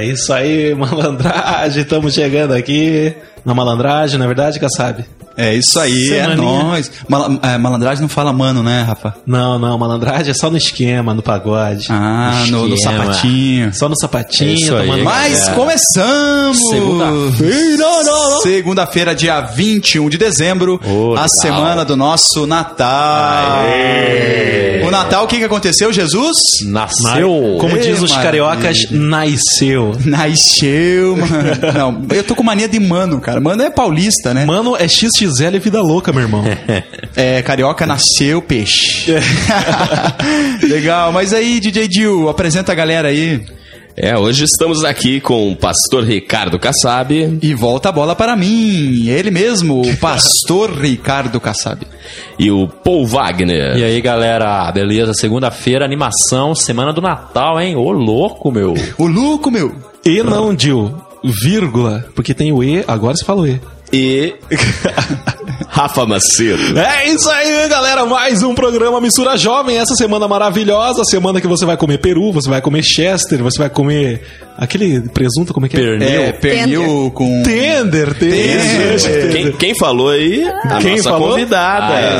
É isso aí, malandragem, estamos chegando aqui na malandragem, na verdade, Kassab? É isso aí, é Semaninha. nóis. Mal, é, malandragem não fala mano, né, Rafa? Não, não, malandragem é só no esquema, no pagode. Ah, no, no Esquema. sapatinho. Só no sapatinho, É aí, Mas É. começamos! Segunda-feira. Segunda-feira, dia 21 de dezembro, Ô, a Natal. semana do nosso Natal. O Natal, o que, que aconteceu, Jesus? Nasceu. Como Ê, diz os maravilha. cariocas, nasceu. Nasceu, mano. Não, eu tô com mania de mano, cara. Mano é paulista, né? Mano, é XXL e vida louca, meu irmão. É, carioca nasceu peixe. Legal, mas aí, DJ Dil, apresenta a galera aí. É, hoje estamos aqui com o pastor Ricardo Kassab E volta a bola para mim, ele mesmo, o pastor Ricardo Kassab. e o Paul Wagner. E aí, galera, beleza? Segunda-feira, animação, semana do Natal, hein? Ô, louco, meu. O louco, meu. E não, Dil, vírgula, porque tem o E, agora você falou E. E Rafa Macedo. É isso aí, galera. Mais um programa Mistura Jovem. Essa semana maravilhosa. Semana que você vai comer peru, você vai comer chester, você vai comer aquele presunto, como é que é? Pernil. É, pernil com... Tender, tender. Quem, quem falou aí? A Quem nossa falou? convidada. Ah,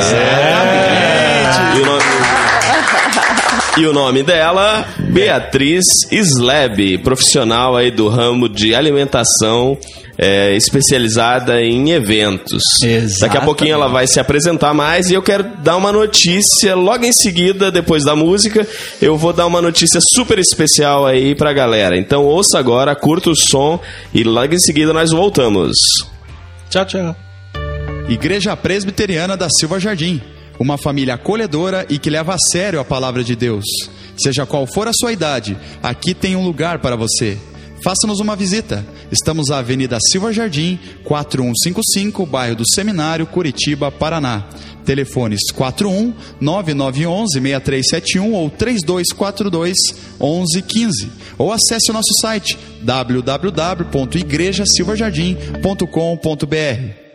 Exatamente. E o nome... E o nome dela, Beatriz Sleb, profissional aí do ramo de alimentação, é, especializada em eventos. Exatamente. Daqui a pouquinho ela vai se apresentar mais e eu quero dar uma notícia logo em seguida, depois da música, eu vou dar uma notícia super especial aí pra galera. Então ouça agora, curta o som e logo em seguida nós voltamos. Tchau, tchau. Igreja Presbiteriana da Silva Jardim. Uma família acolhedora e que leva a sério a palavra de Deus. Seja qual for a sua idade, aqui tem um lugar para você. Faça-nos uma visita. Estamos na Avenida Silva Jardim, 4155, bairro do Seminário, Curitiba, Paraná. Telefones 41 9911 6371 ou 3242 1115. Ou acesse o nosso site www.igrejasilvajardim.com.br.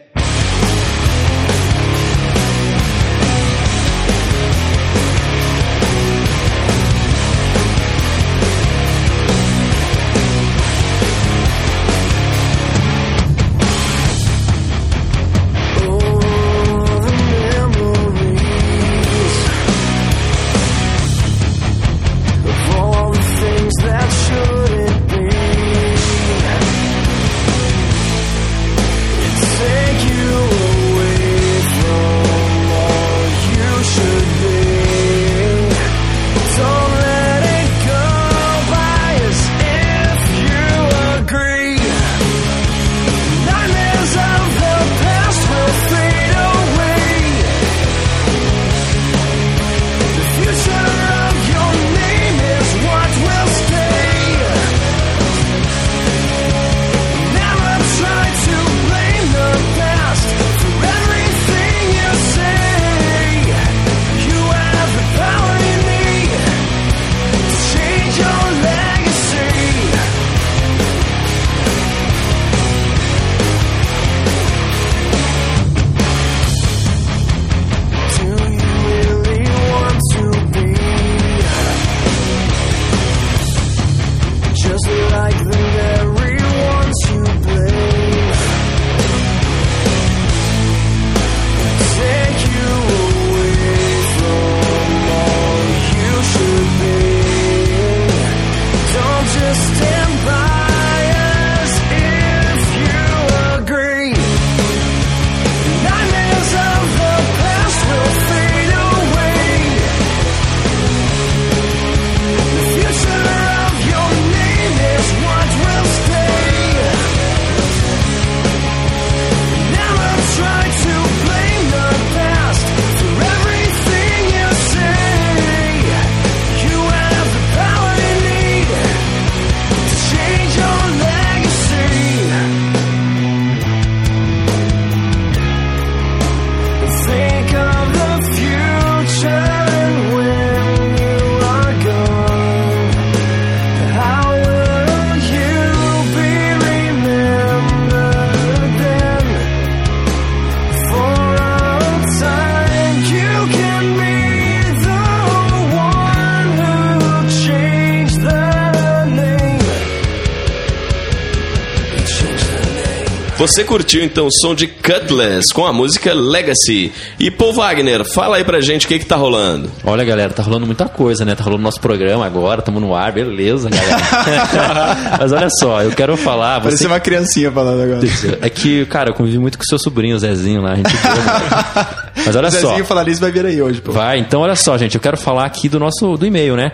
Você curtiu então o som de Cutlass com a música Legacy. E Paul Wagner, fala aí pra gente o que que tá rolando. Olha, galera, tá rolando muita coisa, né? Tá rolando nosso programa agora, estamos no ar, beleza, galera. Mas olha só, eu quero falar. Você... Parecia uma criancinha falando agora. É que, cara, eu convivi muito com seu sobrinho, o Zezinho lá, a gente viu, né? Mas olha o só. Zezinho falar nisso vai vir aí hoje, pô. Vai, então olha só, gente, eu quero falar aqui do nosso do e-mail, né?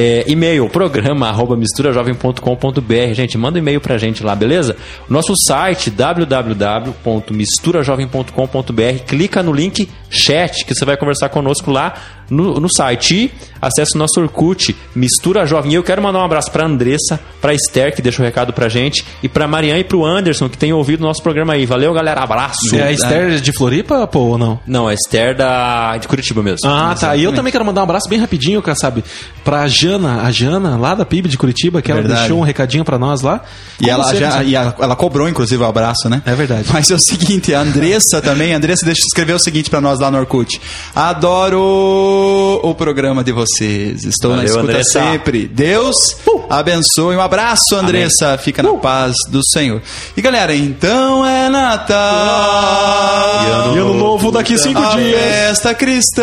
É, e-mail, programa arroba misturajovem.com.br. Gente, manda um e-mail pra gente lá, beleza? Nosso site www.misturajovem.com.br. Clica no link chat que você vai conversar conosco lá no, no site. E acesse o nosso Orkut, Mistura Jovem. E eu quero mandar um abraço pra Andressa, pra Esther, que deixa o recado pra gente, e pra Mariana e pro Anderson, que tem ouvido o nosso programa aí. Valeu, galera. Abraço. É a Esther de Floripa, pô, ou não? Não, a Esther da, de Curitiba mesmo. Ah, tá. E eu também quero mandar um abraço bem rapidinho, cara, sabe? Pra Jana, a Jana, lá da PIB de Curitiba, que ela Verdade. deixou um recadinho pra nós lá. E Como ela, já, e ela, ela cobrou, inclusive, o abraço, né? É verdade. Mas é o seguinte, a Andressa também, a Andressa deixa eu escrever o seguinte pra nós lá no Orkut. Adoro o programa de vocês. Estou na Valeu, escuta Andressa. sempre. Deus abençoe. Um abraço, Andressa. Fica na paz do Senhor. E galera, então é Natal. E ano novo daqui cinco A dias. festa cristã.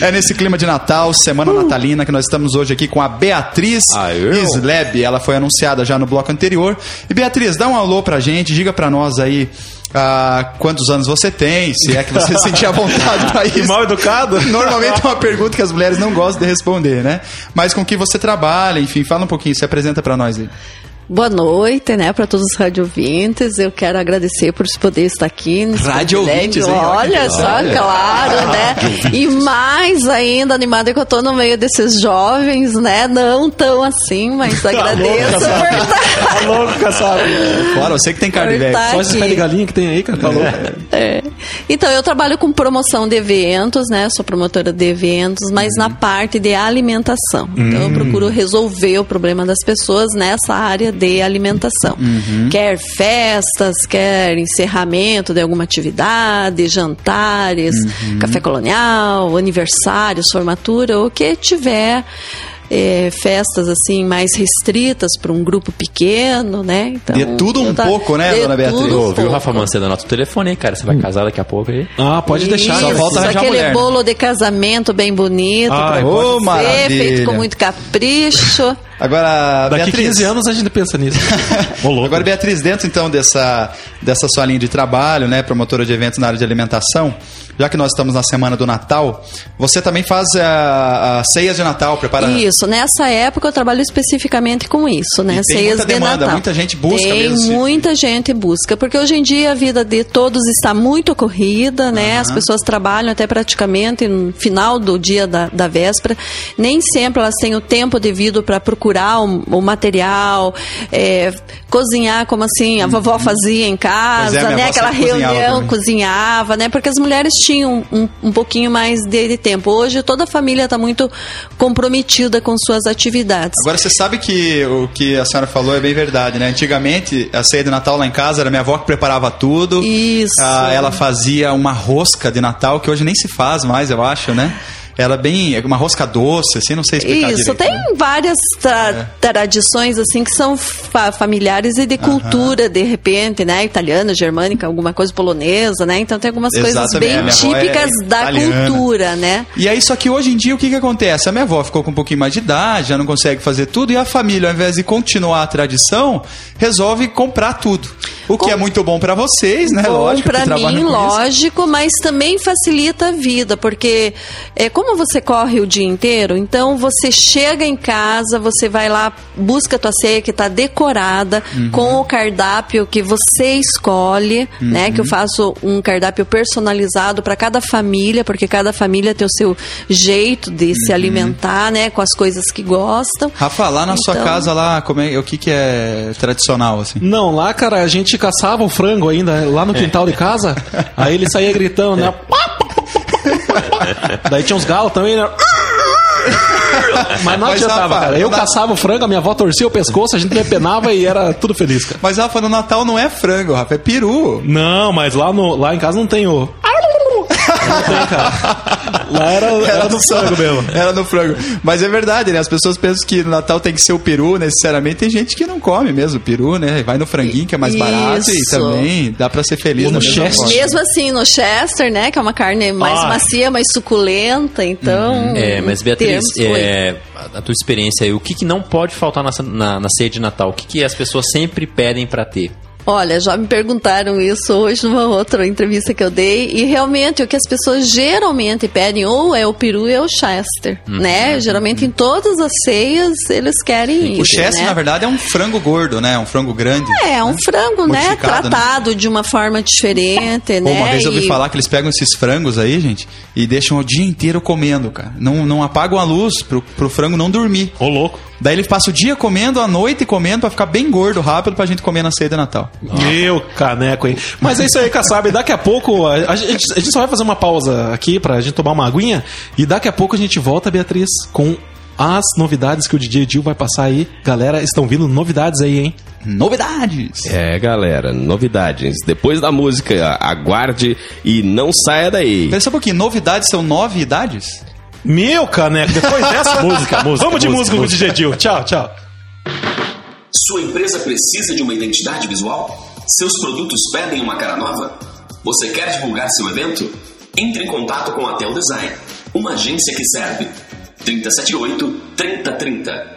é nesse clima de Natal, semana natalina, que nós estamos hoje aqui com a Beatriz Aê. Sleb. Ela foi anunciada já no bloco anterior. E Beatriz, dá um alô pra gente, diga pra nós aí ah, quantos anos você tem, se é que você sentir a vontade pra isso. mal educado. Normalmente é uma pergunta que as mulheres não gostam de responder, né? Mas com que você trabalha, enfim, fala um pouquinho, se apresenta pra nós aí. Boa noite, né, para todos os radiovintes. Eu quero agradecer por poder estar aqui Radiovintes, hein? Olha Olha só, legal. claro, né? E mais ainda animada que eu tô no meio desses jovens, né? Não tão assim, mas agradeço por estar. Tá caçado. Claro, você que tem carne velha. Só esse pé de galinha que tem aí, cara, tá louco. É. Então, eu trabalho com promoção de eventos, né? Sou promotora de eventos, mas na parte de alimentação. Então, eu procuro resolver o problema das pessoas nessa área de alimentação. Quer festas, quer encerramento de alguma atividade, jantares, café colonial, aniversários, formatura, o que tiver. é, festas assim mais restritas para um grupo pequeno, né? Então, De tudo um tá- pouco, né, de dona Beatriz? um viu. Rafa Mancebo, anota o telefone aí, cara. Você vai casar daqui a pouco aí. Ah, pode deixar. Só Isso, falta arranjar aquele mulher, né? bolo de casamento bem bonito, Ai, pra ô, você, maravilha. feito com muito capricho. Agora, Daqui Beatriz, 15 anos a gente pensa nisso. Agora, Beatriz, dentro então dessa, dessa sua linha de trabalho, né, promotora de eventos na área de alimentação, já que nós estamos na semana do Natal, você também faz a, a ceias de Natal, prepara. Isso, nessa época eu trabalho especificamente com isso, né? E tem Ceias muita de demanda, Natal. muita gente busca Tem mesmo muita gente busca, porque hoje em dia a vida de todos está muito corrida, né? As pessoas trabalham até praticamente no final do dia da, da véspera. Nem sempre elas têm o tempo devido para procurar o, o material, é, cozinhar como assim a vovó fazia em casa, Pois é, né? Aquela cozinhava reunião também. cozinhava, né? Porque as mulheres tinham um, um pouquinho mais de, de tempo. Hoje toda a família está muito comprometida com suas atividades. Agora, você sabe que o que a senhora falou é bem verdade, né? Antigamente, a ceia de Natal lá em casa era minha avó que preparava tudo. Isso. Ah, ela fazia uma rosca de Natal, que hoje nem se faz mais, eu acho, né? Ela bem. Uma rosca doce, assim, não sei explicar Isso, direito, tem né? várias tra- tradições assim que são fa- familiares e de cultura, de repente, né? Italiana, germânica, alguma coisa polonesa, né? Então tem algumas coisas Exatamente, bem minha avó é típicas da italiana. cultura, né? E aí, só que hoje em dia, o que, que acontece? A minha avó ficou com um pouquinho mais de idade, já não consegue fazer tudo, e a família, ao invés de continuar a tradição, resolve comprar tudo. O que Com- é muito bom pra vocês, né? Bom lógico. que para mim, com isso. lógico, mas também facilita a vida, porque é, como você corre o dia inteiro, então você chega em casa, você vai lá, busca a tua ceia que está decorada, Uhum. com o cardápio que você escolhe, né? Uhum. Que eu faço um cardápio personalizado para cada família, porque cada família tem o seu jeito de Uhum. se alimentar, né? Com as coisas que gostam. Rafa, lá na sua Então- casa, lá, como é, o que, que é tradicional, assim? Não, lá, cara, a gente caçava o frango ainda, lá no quintal de casa. Aí ele saía gritando, né? Daí tinha uns galos também, né? Mas não Mas, adiantava, Rafa, cara. Eu na- caçava o frango, a minha avó torcia o pescoço, a gente depenava e era tudo feliz, cara. Mas, Rafa, no Natal não é frango, Rafa, é peru. Não, mas lá, no, lá em casa não tem o. Lá era, era no frango mesmo. Era no frango. Mas é verdade, né? As pessoas pensam que no Natal tem que ser o peru, necessariamente. Tem gente que não come mesmo o peru, né? Vai no franguinho, que é mais barato, e Isso. também dá pra ser feliz no Chester. Mesmo assim, no Chester, né? Que é uma carne mais Ah. macia, mais suculenta, então. É, mas Beatriz, é, a a tua experiência aí, o que, que não pode faltar na, na, na ceia de Natal? O que, que as pessoas sempre pedem pra ter? Olha, já me perguntaram isso hoje numa outra entrevista que eu dei e realmente o que as pessoas geralmente pedem ou é o peru ou é o Chester, Uhum. né? Geralmente em todas as ceias eles querem O isso, Chester, né? na verdade, é um frango gordo, né? Um frango grande. É, é um frango, né? Né? Tratado de uma forma diferente, Pô, né? uma vez eu ouvi E- falar que eles pegam esses frangos aí, gente, e deixam o dia inteiro comendo, cara. Não, não apagam a luz pro, pro frango não dormir. Ô, louco. Daí ele passa o dia comendo, a noite comendo, pra ficar bem gordo rápido pra gente comer na ceia de Natal. Meu caneco, hein? Mas é isso aí, Kassab. Daqui a pouco, a, gente, a gente só vai fazer uma pausa aqui pra gente tomar uma aguinha. E daqui a pouco a gente volta, Beatriz, com as novidades que o DJ Dil vai passar aí. Galera, estão vindo novidades aí, hein? Novidades! É, galera, novidades. Depois da música, aguarde e não saia daí. Pensa um pouquinho, novidades são nove idades? Meu caneco, depois dessa. Música, música, Vamos de música, música, com o DJ Dil. Tchau, tchau. Sua empresa precisa de uma identidade visual? Seus produtos pedem uma cara nova? Você quer divulgar seu evento? Entre em contato com a Tel Design, uma agência que serve. 378 3030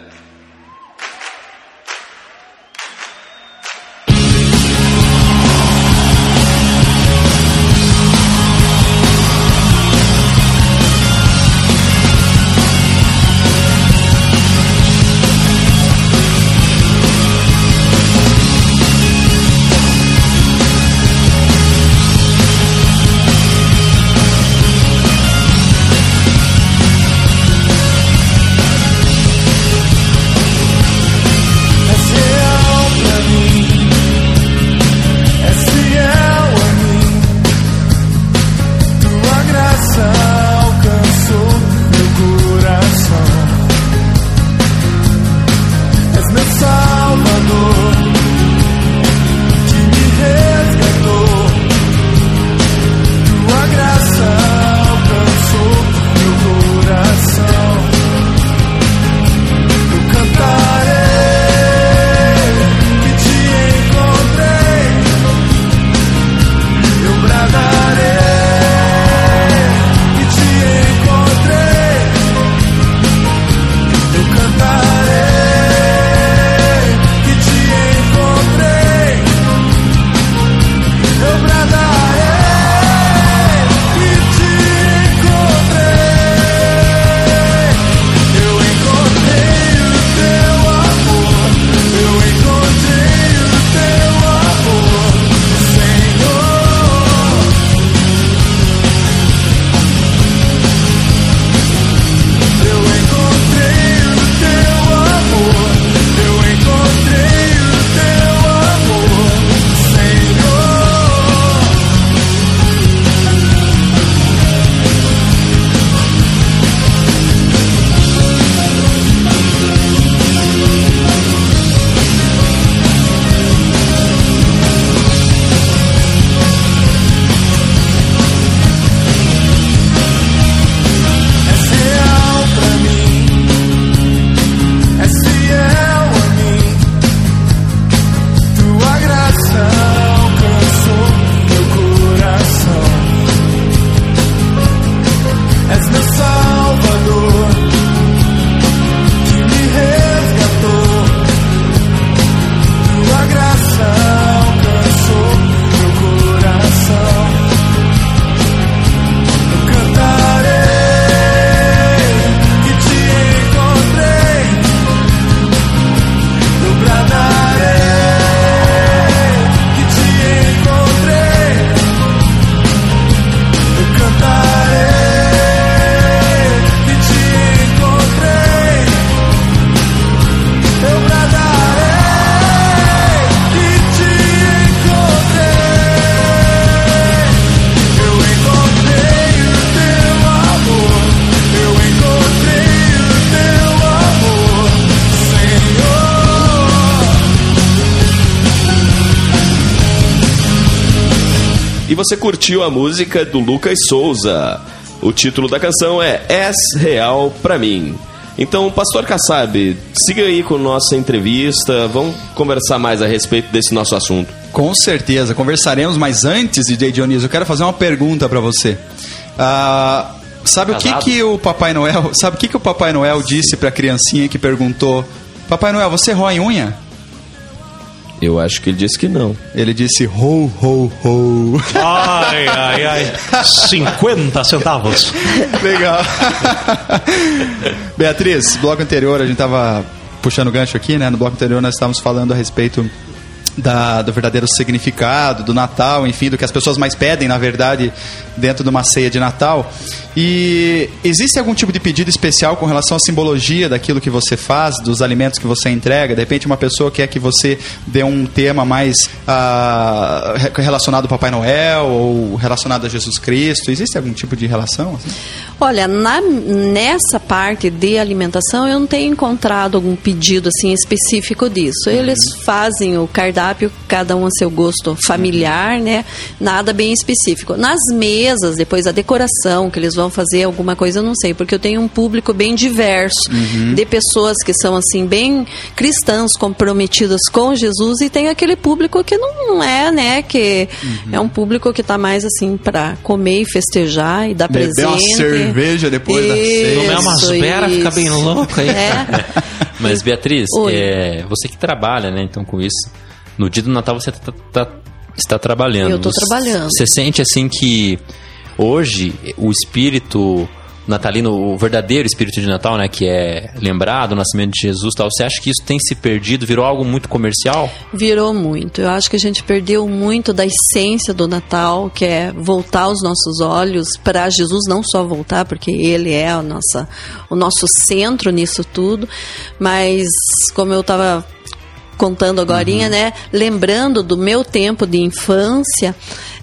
você curtiu a música do Lucas Souza. O título da canção é És Real Pra Mim. Então, Pastor Kassab, siga aí com nossa entrevista. Vamos conversar mais a respeito desse nosso assunto. Com certeza, conversaremos, mas antes, DJ Dionísio, eu quero fazer uma pergunta pra você. Ah, sabe o que, Casado? que o Papai Noel. Sabe o que, que o Papai Noel disse pra criancinha que perguntou: Papai Noel, você rói unha? Eu acho que ele disse que não. Ele disse ho, ho, ho. Ai, ai, ai. 50 centavos. Legal. Beatriz, bloco anterior a gente tava puxando gancho aqui, né? No bloco anterior nós estávamos falando a respeito da- do verdadeiro significado, do Natal, enfim, do que as pessoas mais pedem, na verdade, dentro de uma ceia de Natal. E existe algum tipo de pedido especial com relação à simbologia daquilo que você faz, dos alimentos que você entrega? De repente, uma pessoa quer que você dê um tema mais ah, re- relacionado ao Papai Noel ou relacionado a Jesus Cristo. Existe algum tipo de relação? assim? Olha, na- nessa parte de alimentação eu não tenho encontrado algum pedido assim específico disso. Eles fazem o cardápio, cada um a seu gosto familiar, né? Nada bem específico. Nas mesas, depois a decoração que eles vão fazer alguma coisa, eu não sei, porque eu tenho um público bem diverso de pessoas que são assim bem cristãs, comprometidas com Jesus e tem aquele público que não é, né, que é um público que tá mais assim para comer e festejar e dar Beber presente. uma cerveja depois da ceia. Tomar umas Isso, beras, fica bem isso. louco aí. É. Mas, Beatriz, é, você que trabalha, né, então, com isso, no dia do Natal você tá- tá- está trabalhando. Eu Você- trabalhando. Você sente, assim, que hoje o espírito natalino, o verdadeiro espírito de Natal, né, que é lembrado, o nascimento de Jesus tal, você acha que isso tem se perdido, virou algo muito comercial? Virou muito. Eu acho que a gente perdeu muito da essência do Natal, que é voltar os nossos olhos para Jesus, não só voltar, porque Ele é a nossa, o nosso centro nisso tudo, mas como eu estava contando agora, né? Lembrando do meu tempo de infância,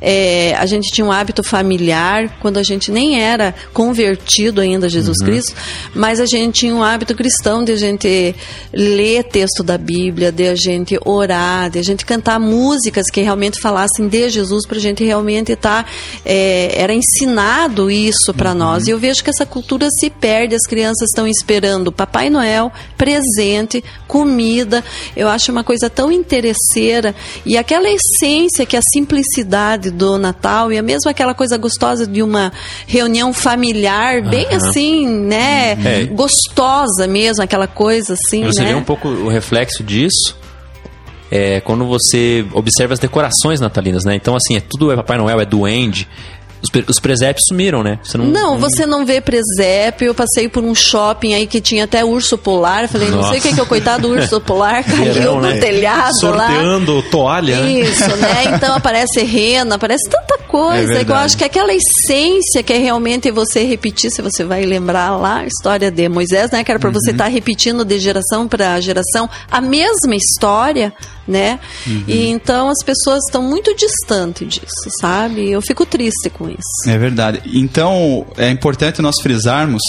é, a gente tinha um hábito familiar quando a gente nem era convertido ainda a Jesus Cristo, mas a gente tinha um hábito cristão de a gente ler texto da Bíblia, de a gente orar, de a gente cantar músicas que realmente falassem de Jesus para a gente realmente estar era ensinado isso para nós. E eu vejo que essa cultura se perde, as crianças estão esperando Papai Noel, presente, comida. Eu acho uma coisa tão interesseira e aquela essência que é a simplicidade do Natal e a mesma aquela coisa gostosa de uma reunião familiar, bem assim, né? É. Gostosa mesmo, aquela coisa assim, Você né? vê um pouco o reflexo disso é, quando você observa as decorações natalinas, né? Então, assim, é tudo é Papai Noel, é duende. Os, pre- os presépios sumiram, né? Você não, Não, você não vê presépio. Eu passei por um shopping aí que tinha até urso polar. Falei, não sei o que, que é o coitado do urso polar caiu Verão, no né? telhado lá. Sorteando toalha. né? Isso, né? Então aparece rena, aparece tanta É coisa que eu verdade. acho que aquela essência que é realmente você repetir, se você vai lembrar lá a história de Moisés, né? Que era para você estar repetindo de geração para geração a mesma história, né? E então as pessoas estão muito distantes disso, sabe? Eu fico triste com isso. É verdade. Então, é importante nós frisarmos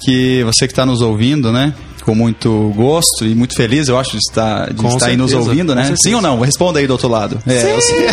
que você que está nos ouvindo, né? Com muito gosto e muito feliz, eu acho, de estar, de Com estar aí nos certeza, ouvindo, né? certeza. Sim ou não? Responda aí do outro lado. É, eu sei.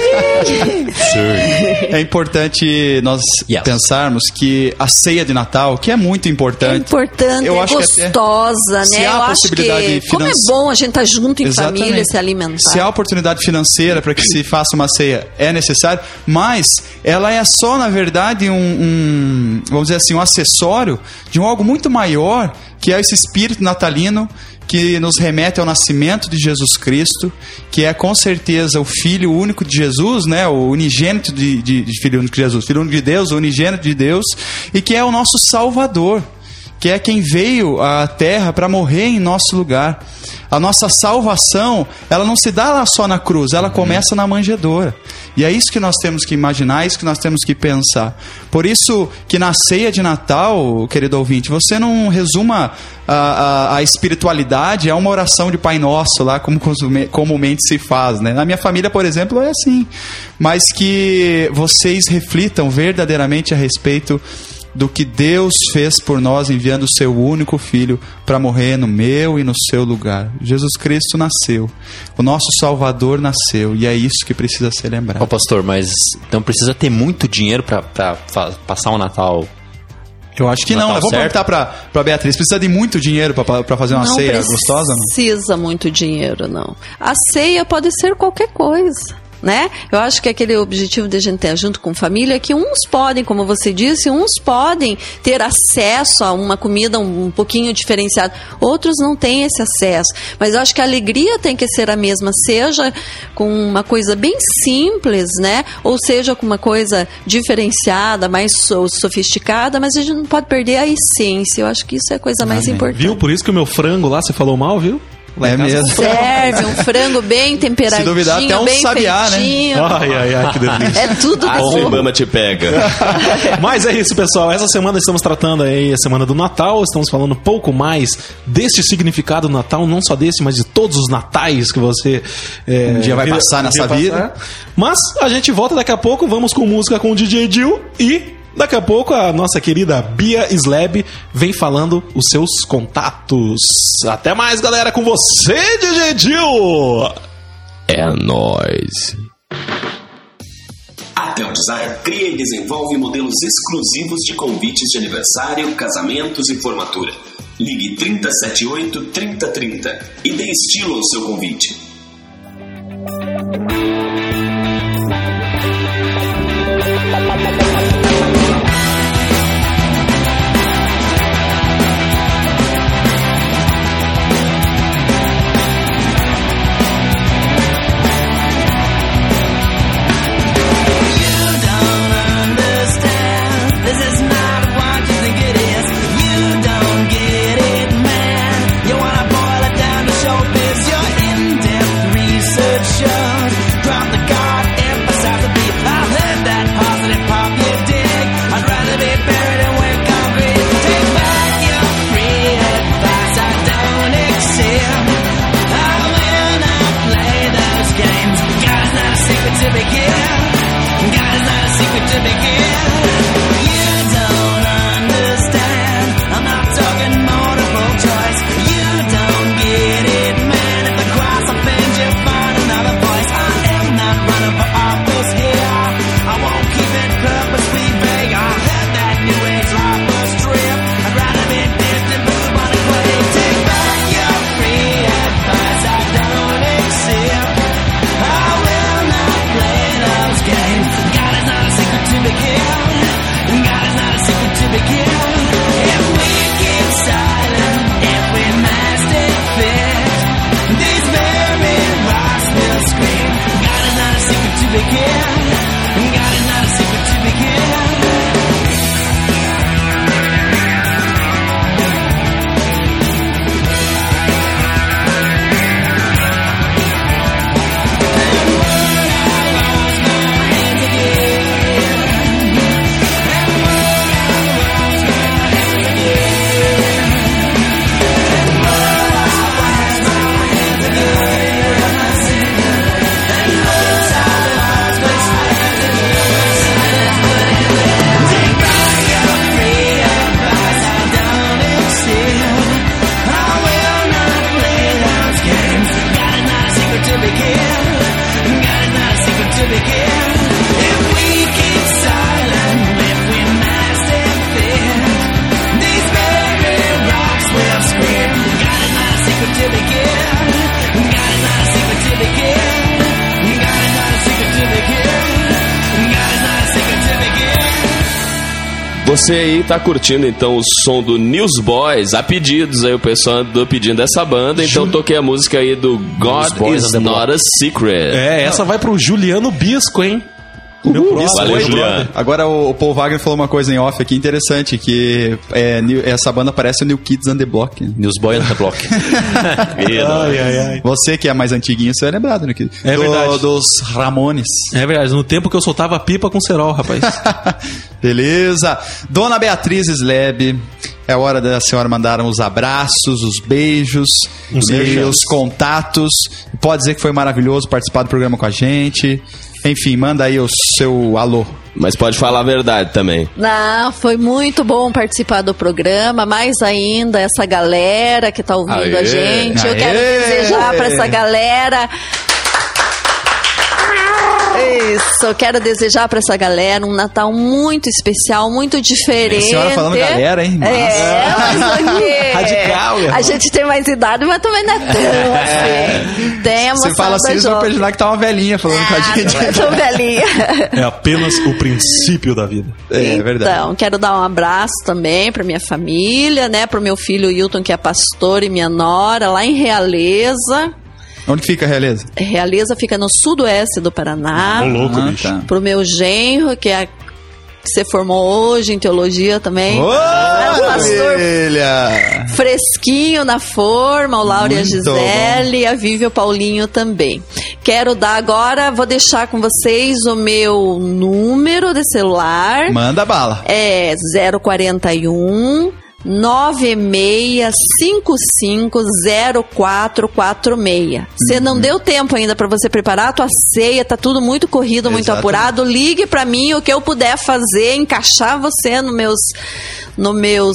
é importante nós Yes. pensarmos que a ceia de Natal, que é muito É importante. importante, Eu é acho que até- gostosa, se né? há Eu acho possibilidade que como é bom a gente estar junto em Exatamente. família, se alimentar. Se há oportunidade financeira para que se faça uma ceia, é necessário, mas ela é só, na verdade, um, um, vamos dizer assim, um acessório de um algo muito maior, que é esse espírito natalino que nos remete ao nascimento de Jesus Cristo, que é com certeza o Filho único de Jesus, né, o unigênito de, de, de Filho único de Jesus, Filho único de Deus, o unigênito de Deus, e que é o nosso Salvador que é quem veio à terra para morrer em nosso lugar. A nossa salvação, ela não se dá lá só na cruz, ela começa na manjedoura. E é isso que nós temos que imaginar, é isso que nós temos que pensar. Por isso que na ceia de Natal, querido ouvinte, você não resuma a, a, a espiritualidade a uma oração de Pai Nosso lá, como costume- comumente se faz. Né? Na minha família, por exemplo, é assim. Mas que vocês reflitam verdadeiramente a respeito do que Deus fez por nós enviando o seu único filho para morrer no meu e no seu lugar. Jesus Cristo nasceu. O nosso Salvador nasceu e é isso que precisa ser lembrado. pastor, mas então precisa ter muito dinheiro fa- passar um Natal. Eu acho que não. Natal Eu vou certo? perguntar pra, pra Beatriz. Precisa de muito dinheiro pra- pra fazer uma não ceia gostosa? Não? precisa muito dinheiro, não. A ceia pode ser qualquer coisa. Né? Eu acho que aquele objetivo de a gente ter junto com família é que uns podem, como você disse, uns podem ter acesso a uma comida um, um pouquinho diferenciada, outros não têm esse acesso. Mas eu acho que a alegria tem que ser a mesma, seja com uma coisa bem simples, né? Ou seja com uma coisa diferenciada, mais so- sofisticada, mas a gente não pode perder a essência. Eu acho que isso é a coisa mais importante. Viu? Por isso que o meu frango lá, você falou mal, viu? É casa- mesmo. Serve um frango bem temperadinho, Se duvidar, até um bem sabiá, né? feitinho. Ai, ai, ai, que delícia. É tudo o bom. Ibama te pega. Mas é isso, pessoal. Essa semana estamos tratando aí a semana do Natal. Estamos falando um pouco mais deste significado do Natal, não só desse, mas de todos os natais que você é, Um dia vai passar nessa vida. Mas a gente volta daqui a pouco. Vamos com música com o DJ Dil e daqui a pouco a nossa querida Bia Slab vem falando os seus contatos. Até mais, galera, com você, DJ Dil. É nóis. A Tel Design cria e desenvolve modelos exclusivos de convites de aniversário, casamentos e formatura. Ligue 3078 3030 e dê estilo ao seu convite. This Você aí tá curtindo então o som do Newsboys, a pedidos aí, o pessoal andou pedindo essa banda, então toquei a música aí do God Newsboys is Not a Secret. É, essa vai pro Juliano Bisco, hein? Meu próximo. Valeu, Juliano. Agora o, Paul Wagner falou uma coisa em off aqui interessante, que é, essa banda parece o New Kids on the Block. Newsboy on the Block. Ai, ai, ai. Você que é mais antiguinho, você é lembrado, né? Que- É do- verdade. Dos Ramones. É verdade, no tempo que eu soltava pipa com cerol, rapaz. Beleza. Dona Beatriz Sleb, é hora da senhora mandar os abraços, os beijos. os contatos. Pode dizer que foi maravilhoso participar do programa com a gente. Enfim, manda aí o seu alô. Mas pode falar a verdade também. Não, foi muito bom participar do programa, mais ainda essa galera que tá ouvindo Aê, a gente. Eu aê. quero desejar para essa galera isso, eu quero desejar para essa galera um Natal muito especial, muito diferente. A senhora falando galera, hein? É, mas o quê? Radical, A gente tem mais idade, mas também não é tão assim. A Você fala assim, eles vão jovem. imaginar que tá uma velhinha falando com a Ah, gente. não é tão velhinha. É apenas o princípio da vida. É verdade. Então, quero dar um abraço também para minha família, né? Pro meu filho Hilton, que é pastor, e minha nora, lá em Realeza. Onde fica a realeza? Realeza fica no sudoeste do Paraná. Ô, louco, Ah, bicho. tá. Pro meu genro, que é que você formou hoje em teologia também. Ô, é maravilha! fresquinho na forma, o Laura e a Muito Gisele e a Vivi e o Paulinho também. Quero dar agora, vou deixar com vocês o meu número de celular. Manda bala. É 041 96550446. Se não deu tempo ainda para você preparar a tua ceia, tá tudo muito corrido, muito Exatamente. apurado, ligue para mim o que eu puder fazer, encaixar você no meus no meus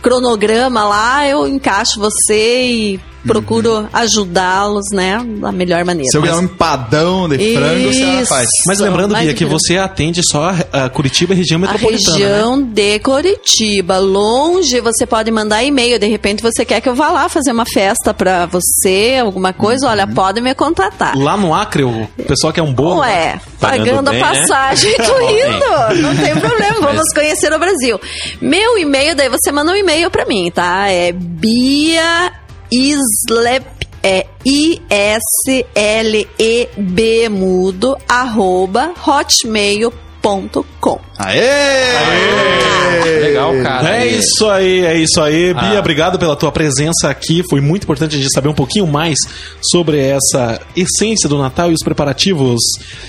cronograma lá, eu encaixo você e procuro ajudá-los, né, da melhor maneira. Se eu ganhar um empadão de frango, a senhora Isso. faz. Mas lembrando, Bia, que você atende só a, a Curitiba e região A metropolitana. né? região de Curitiba, longe, você pode mandar e-mail. De repente você quer que eu vá lá fazer uma festa pra você, alguma coisa, olha, Uhum. pode me contatar. Lá no Acre, o pessoal quer um bolo. Ué, Pagando pagando bem, a né? passagem, tô indo. Não tem problema, vamos conhecer o Brasil. Meu e-mail, daí você manda um e-mail pra mim, tá? É Bia Islep, é I-S-L-E-B mudo, arroba hotmail.com. Aê! Legal, cara. É isso aí, é isso aí. Bia, obrigado pela tua presença aqui. Foi muito importante a gente saber um pouquinho mais sobre essa essência do Natal e os preparativos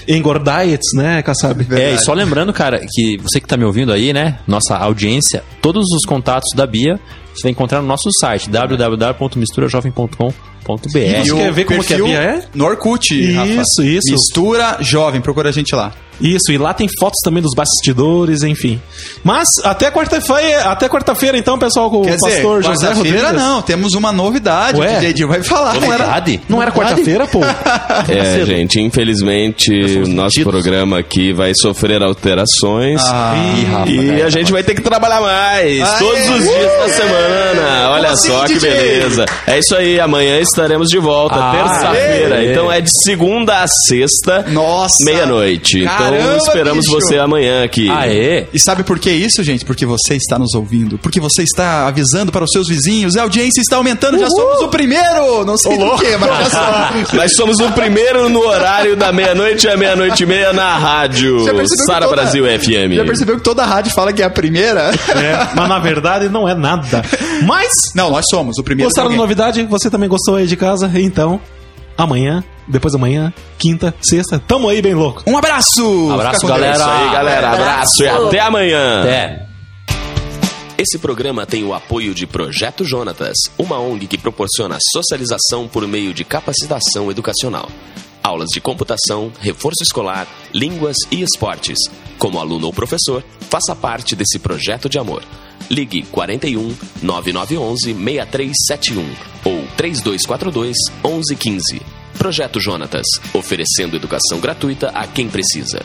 engordiets, né, Kassab? É, e só lembrando, cara, que você que tá me ouvindo aí, né? Nossa audiência, todos os contatos da Bia você vai encontrar no nosso site www.misturajovem.com.br. E Você quer ver como que a Bia é? No Orkut, Isso, Rafa. isso. Mistura jovem, procura a gente lá. Isso, e lá tem fotos também dos bastidores, enfim. Mas até quarta-feira, até quarta-feira então, pessoal, com Quer o pastor dizer, José Rodrigues. não, temos uma novidade. Ué? O DJ Dil vai falar. Não era, não era quarta-feira, pô? É, gente, infelizmente o nosso sentidos. programa aqui vai sofrer alterações. Ah, Ih, Rafa, E a gente vai ter que trabalhar mais Aê! todos os dias da semana. Olha assim, só que DJ? beleza. É isso aí, amanhã estaremos de volta, Ah, terça-feira. aê. Então é de segunda a sexta, Nossa! meia-noite. Então esperamos bicho! você amanhã aqui. Aê! E sabe por que isso, gente? Porque você está nos ouvindo. Porque você está avisando para os seus vizinhos. A audiência está aumentando. Já somos o primeiro. Não sei do que, mas já somos. Nós somos o primeiro no horário da meia-noite à meia-noite e meia na rádio Sara toda- Brasil FM. Já percebeu que toda rádio fala que é a primeira? É, mas na verdade não é nada. Mas, Não, nós somos o primeiro. gostaram da novidade? Você também gostou aí de casa? Então, amanhã, depois da manhã, quinta, sexta, tamo aí bem louco. Um abraço! Abraço, isso aí, galera. Abraço e Abraço. até amanhã. É. Esse programa tem o apoio de Projeto Jonatas, uma ONG que proporciona socialização por meio de capacitação educacional. Aulas de computação, reforço escolar, línguas e esportes. Como aluno ou professor, faça parte desse projeto de amor. Ligue 41 9911 6371 ou 3242 1115. Projeto Jonatas, oferecendo educação gratuita a quem precisa.